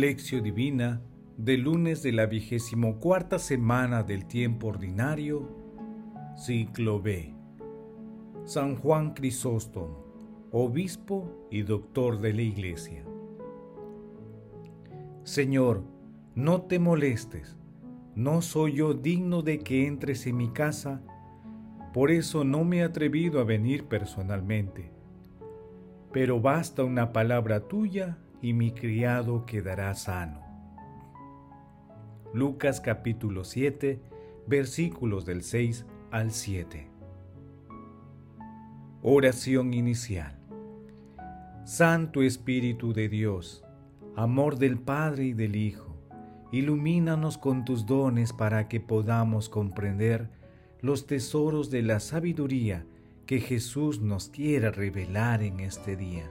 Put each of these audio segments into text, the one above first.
Lección Divina del lunes de la vigésimo cuarta semana del tiempo ordinario, ciclo B. San Juan Crisóstomo, obispo y doctor de la Iglesia. Señor, no te molestes, no soy yo digno de que entres en mi casa, por eso no me he atrevido a venir personalmente. Pero basta una palabra tuya y mi criado quedará sano. Lucas capítulo 7, versículos del 6 al 7. Oración inicial. Santo Espíritu de Dios, amor del Padre y del Hijo, ilumínanos con tus dones para que podamos comprender los tesoros de la sabiduría que Jesús nos quiere revelar en este día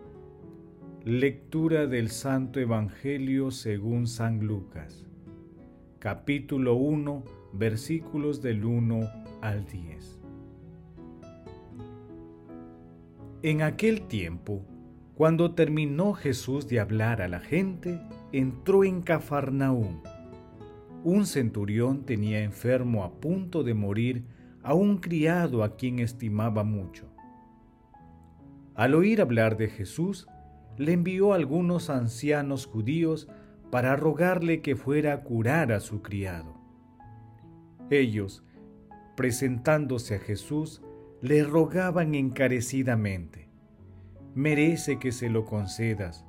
Lectura del Santo Evangelio según San Lucas, capítulo 1, versículos del 1 al 10. En aquel tiempo, cuando terminó Jesús de hablar a la gente, entró en Cafarnaúm. Un centurión tenía enfermo a punto de morir a un criado a quien estimaba mucho. Al oír hablar de Jesús, le envió a algunos ancianos judíos para rogarle que fuera a curar a su criado. Ellos, presentándose a Jesús, le rogaban encarecidamente, merece que se lo concedas,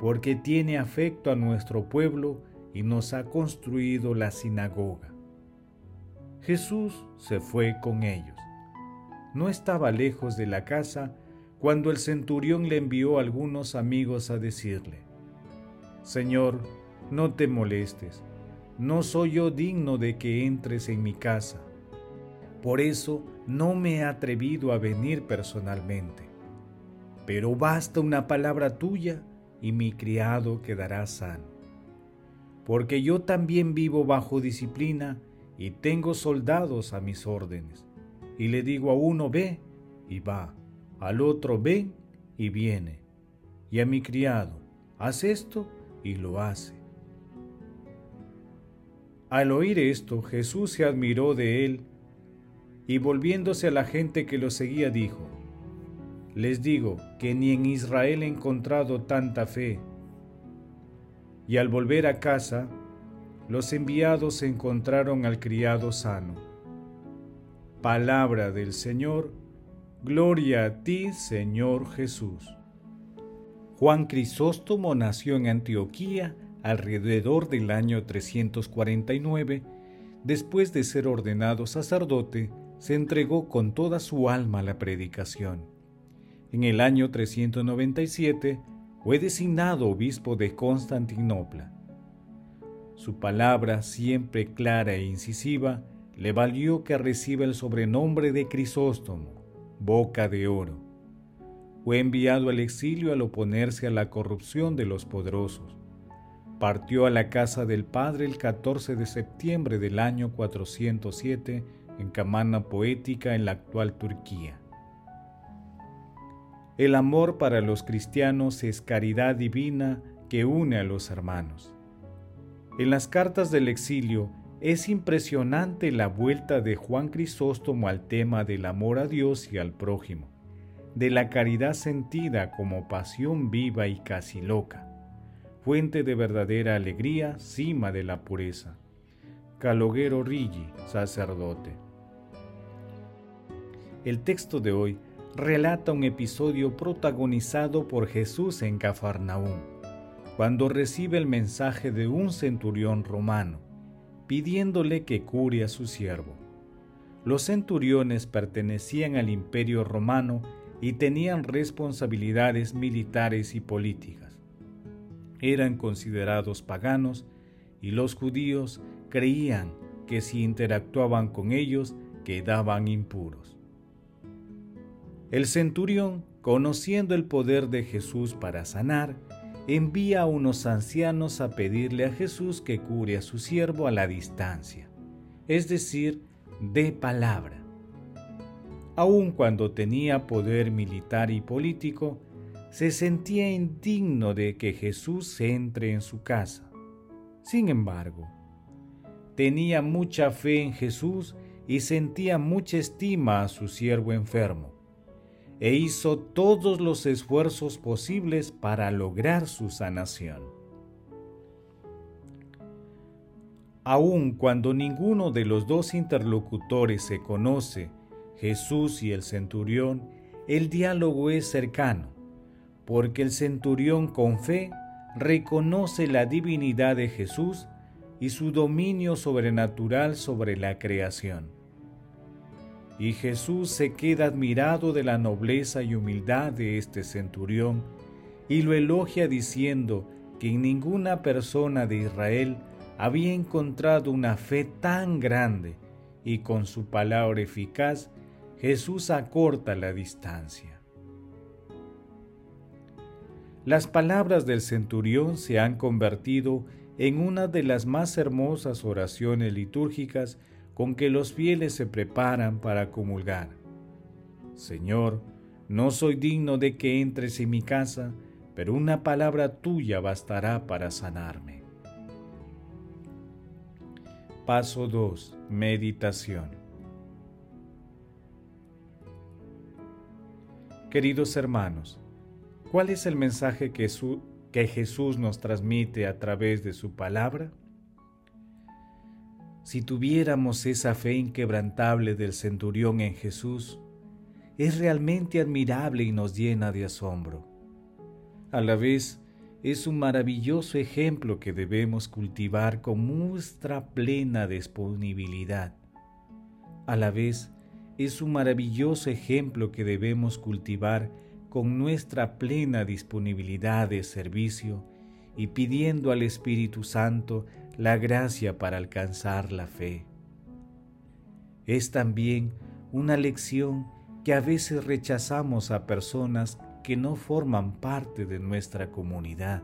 porque tiene afecto a nuestro pueblo y nos ha construido la sinagoga. Jesús se fue con ellos. No estaba lejos de la casa cuando el centurión le envió a algunos amigos a decirle, Señor, no te molestes, no soy yo digno de que entres en mi casa. Por eso no me he atrevido a venir personalmente. Pero basta una palabra tuya y mi criado quedará sano. Porque yo también vivo bajo disciplina y tengo soldados a mis órdenes. Y le digo a uno, ve, y va al otro ven y viene, y a mi criado, haz esto y lo hace. Al oír esto, Jesús se admiró de él y volviéndose a la gente que lo seguía dijo, Les digo que ni en Israel he encontrado tanta fe. Y al volver a casa, los enviados encontraron al criado sano. Palabra del Señor, Gloria a ti, Señor Jesús. Juan Crisóstomo nació en Antioquía alrededor del año 349. Después de ser ordenado sacerdote, se entregó con toda su alma a la predicación. En el año 397 fue designado obispo de Constantinopla. Su palabra, siempre clara e incisiva, le valió que reciba el sobrenombre de Crisóstomo boca de oro. Fue enviado al exilio al oponerse a la corrupción de los poderosos. Partió a la casa del padre el 14 de septiembre del año 407 en Camana Poética en la actual Turquía. El amor para los cristianos es caridad divina que une a los hermanos. En las cartas del exilio, es impresionante la vuelta de Juan Crisóstomo al tema del amor a Dios y al prójimo, de la caridad sentida como pasión viva y casi loca, fuente de verdadera alegría, cima de la pureza. Caloguero Rigi, sacerdote. El texto de hoy relata un episodio protagonizado por Jesús en Cafarnaúm, cuando recibe el mensaje de un centurión romano pidiéndole que cure a su siervo. Los centuriones pertenecían al imperio romano y tenían responsabilidades militares y políticas. Eran considerados paganos y los judíos creían que si interactuaban con ellos quedaban impuros. El centurión, conociendo el poder de Jesús para sanar, envía a unos ancianos a pedirle a Jesús que cure a su siervo a la distancia, es decir, de palabra. Aun cuando tenía poder militar y político, se sentía indigno de que Jesús entre en su casa. Sin embargo, tenía mucha fe en Jesús y sentía mucha estima a su siervo enfermo, e hizo todos los esfuerzos posibles para lograr su sanación. Aun cuando ninguno de los dos interlocutores se conoce, Jesús y el centurión, el diálogo es cercano, porque el centurión con fe reconoce la divinidad de Jesús y su dominio sobrenatural sobre la creación. Y Jesús se queda admirado de la nobleza y humildad de este centurión y lo elogia diciendo que en ninguna persona de Israel había encontrado una fe tan grande y con su palabra eficaz Jesús acorta la distancia. Las palabras del centurión se han convertido en una de las más hermosas oraciones litúrgicas con que los fieles se preparan para comulgar. Señor, no soy digno de que entres en mi casa, pero una palabra tuya bastará para sanarme. Paso 2. Meditación. Queridos hermanos, ¿cuál es el mensaje que, que Jesús nos transmite a través de su palabra? Si tuviéramos esa fe inquebrantable del centurión en Jesús, es realmente admirable y nos llena de asombro. A la vez, es un maravilloso ejemplo que debemos cultivar con nuestra plena disponibilidad. A la vez, es un maravilloso ejemplo que debemos cultivar con nuestra plena disponibilidad de servicio y pidiendo al Espíritu Santo la gracia para alcanzar la fe. Es también una lección que a veces rechazamos a personas que no forman parte de nuestra comunidad,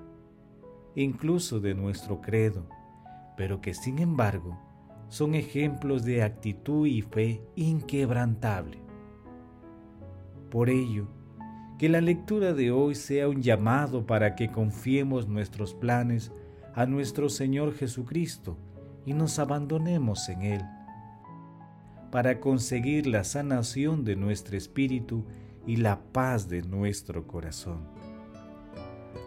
incluso de nuestro credo, pero que sin embargo son ejemplos de actitud y fe inquebrantable. Por ello, que la lectura de hoy sea un llamado para que confiemos nuestros planes a nuestro Señor Jesucristo y nos abandonemos en Él, para conseguir la sanación de nuestro espíritu y la paz de nuestro corazón.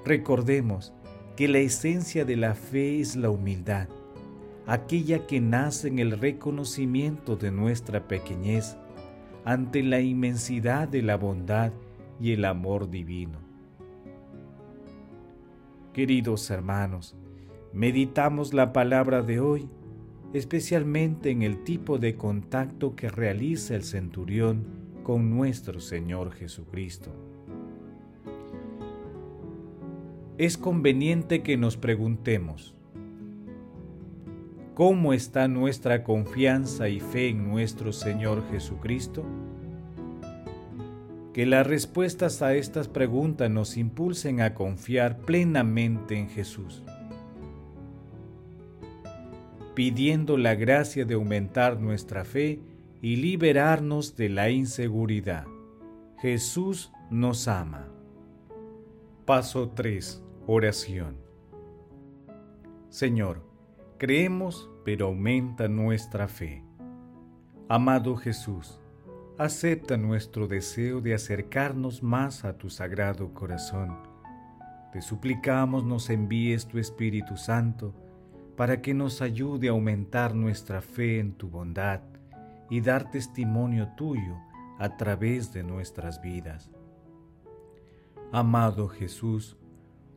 Recordemos que la esencia de la fe es la humildad, aquella que nace en el reconocimiento de nuestra pequeñez ante la inmensidad de la bondad y el amor divino. Queridos hermanos, meditamos la palabra de hoy, especialmente en el tipo de contacto que realiza el centurión con nuestro Señor Jesucristo. Es conveniente que nos preguntemos, ¿cómo está nuestra confianza y fe en nuestro Señor Jesucristo? Que las respuestas a estas preguntas nos impulsen a confiar plenamente en Jesús, pidiendo la gracia de aumentar nuestra fe y liberarnos de la inseguridad. Jesús nos ama. Paso 3. Oración. Señor, creemos, pero aumenta nuestra fe. Amado Jesús, acepta nuestro deseo de acercarnos más a tu sagrado corazón. Te suplicamos nos envíes tu Espíritu Santo para que nos ayude a aumentar nuestra fe en tu bondad y dar testimonio tuyo a través de nuestras vidas. Amado Jesús,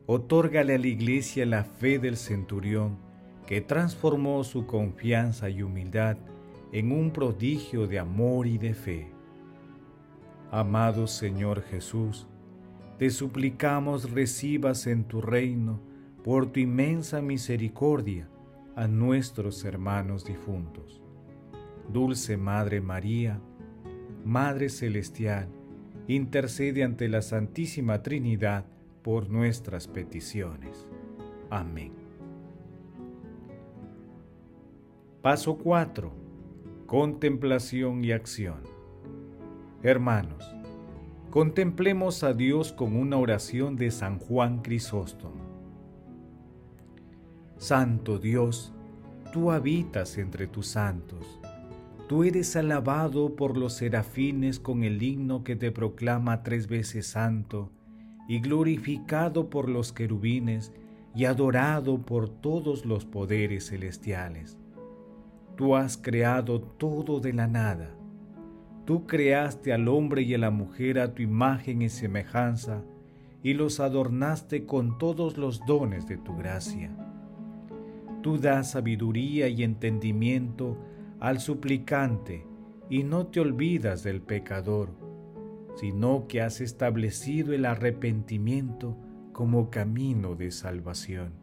otórgale a la Iglesia la fe del centurión que transformó su confianza y humildad en un prodigio de amor y de fe. Amado Señor Jesús, te suplicamos recibas en tu reino, por tu inmensa misericordia, a nuestros hermanos difuntos. Dulce Madre María, Madre Celestial, intercede ante la Santísima Trinidad por nuestras peticiones. Amén. Paso 4. Contemplación y acción. Hermanos, contemplemos a Dios con una oración de San Juan Crisóstomo. Santo Dios, tú habitas entre tus santos. Tú eres alabado por los serafines con el himno que te proclama tres veces santo, y glorificado por los querubines, y adorado por todos los poderes celestiales. Tú has creado todo de la nada. Tú creaste al hombre y a la mujer a tu imagen y semejanza, y los adornaste con todos los dones de tu gracia. Tú das sabiduría y entendimiento al suplicante y no te olvidas del pecador, sino que has establecido el arrepentimiento como camino de salvación.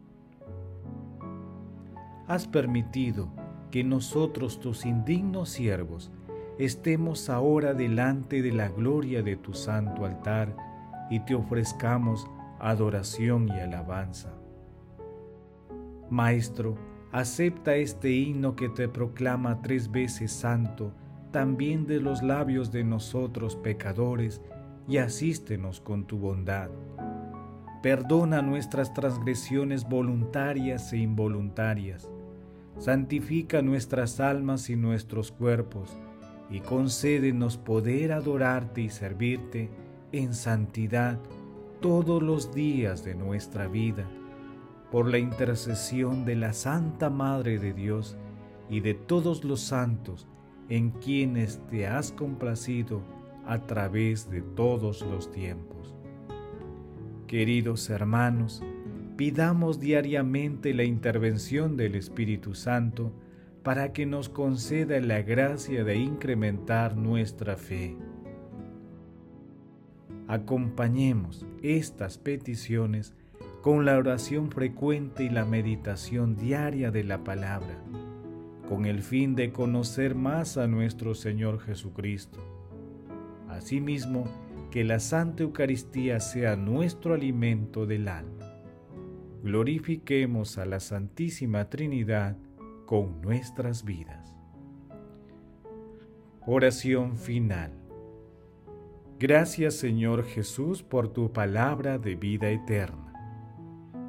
Has permitido que nosotros, tus indignos siervos, estemos ahora delante de la gloria de tu santo altar y te ofrezcamos adoración y alabanza. Maestro, acepta este himno que te proclama tres veces santo, también de los labios de nosotros pecadores, y asístenos con tu bondad. Perdona nuestras transgresiones voluntarias e involuntarias. Santifica nuestras almas y nuestros cuerpos, y concédenos poder adorarte y servirte en santidad todos los días de nuestra vida por la intercesión de la Santa Madre de Dios y de todos los santos en quienes te has complacido a través de todos los tiempos. Queridos hermanos, pidamos diariamente la intervención del Espíritu Santo para que nos conceda la gracia de incrementar nuestra fe. Acompañemos estas peticiones con la oración frecuente y la meditación diaria de la palabra, con el fin de conocer más a nuestro Señor Jesucristo. Asimismo, que la Santa Eucaristía sea nuestro alimento del alma. Glorifiquemos a la Santísima Trinidad con nuestras vidas. Oración final. Gracias Señor Jesús por tu palabra de vida eterna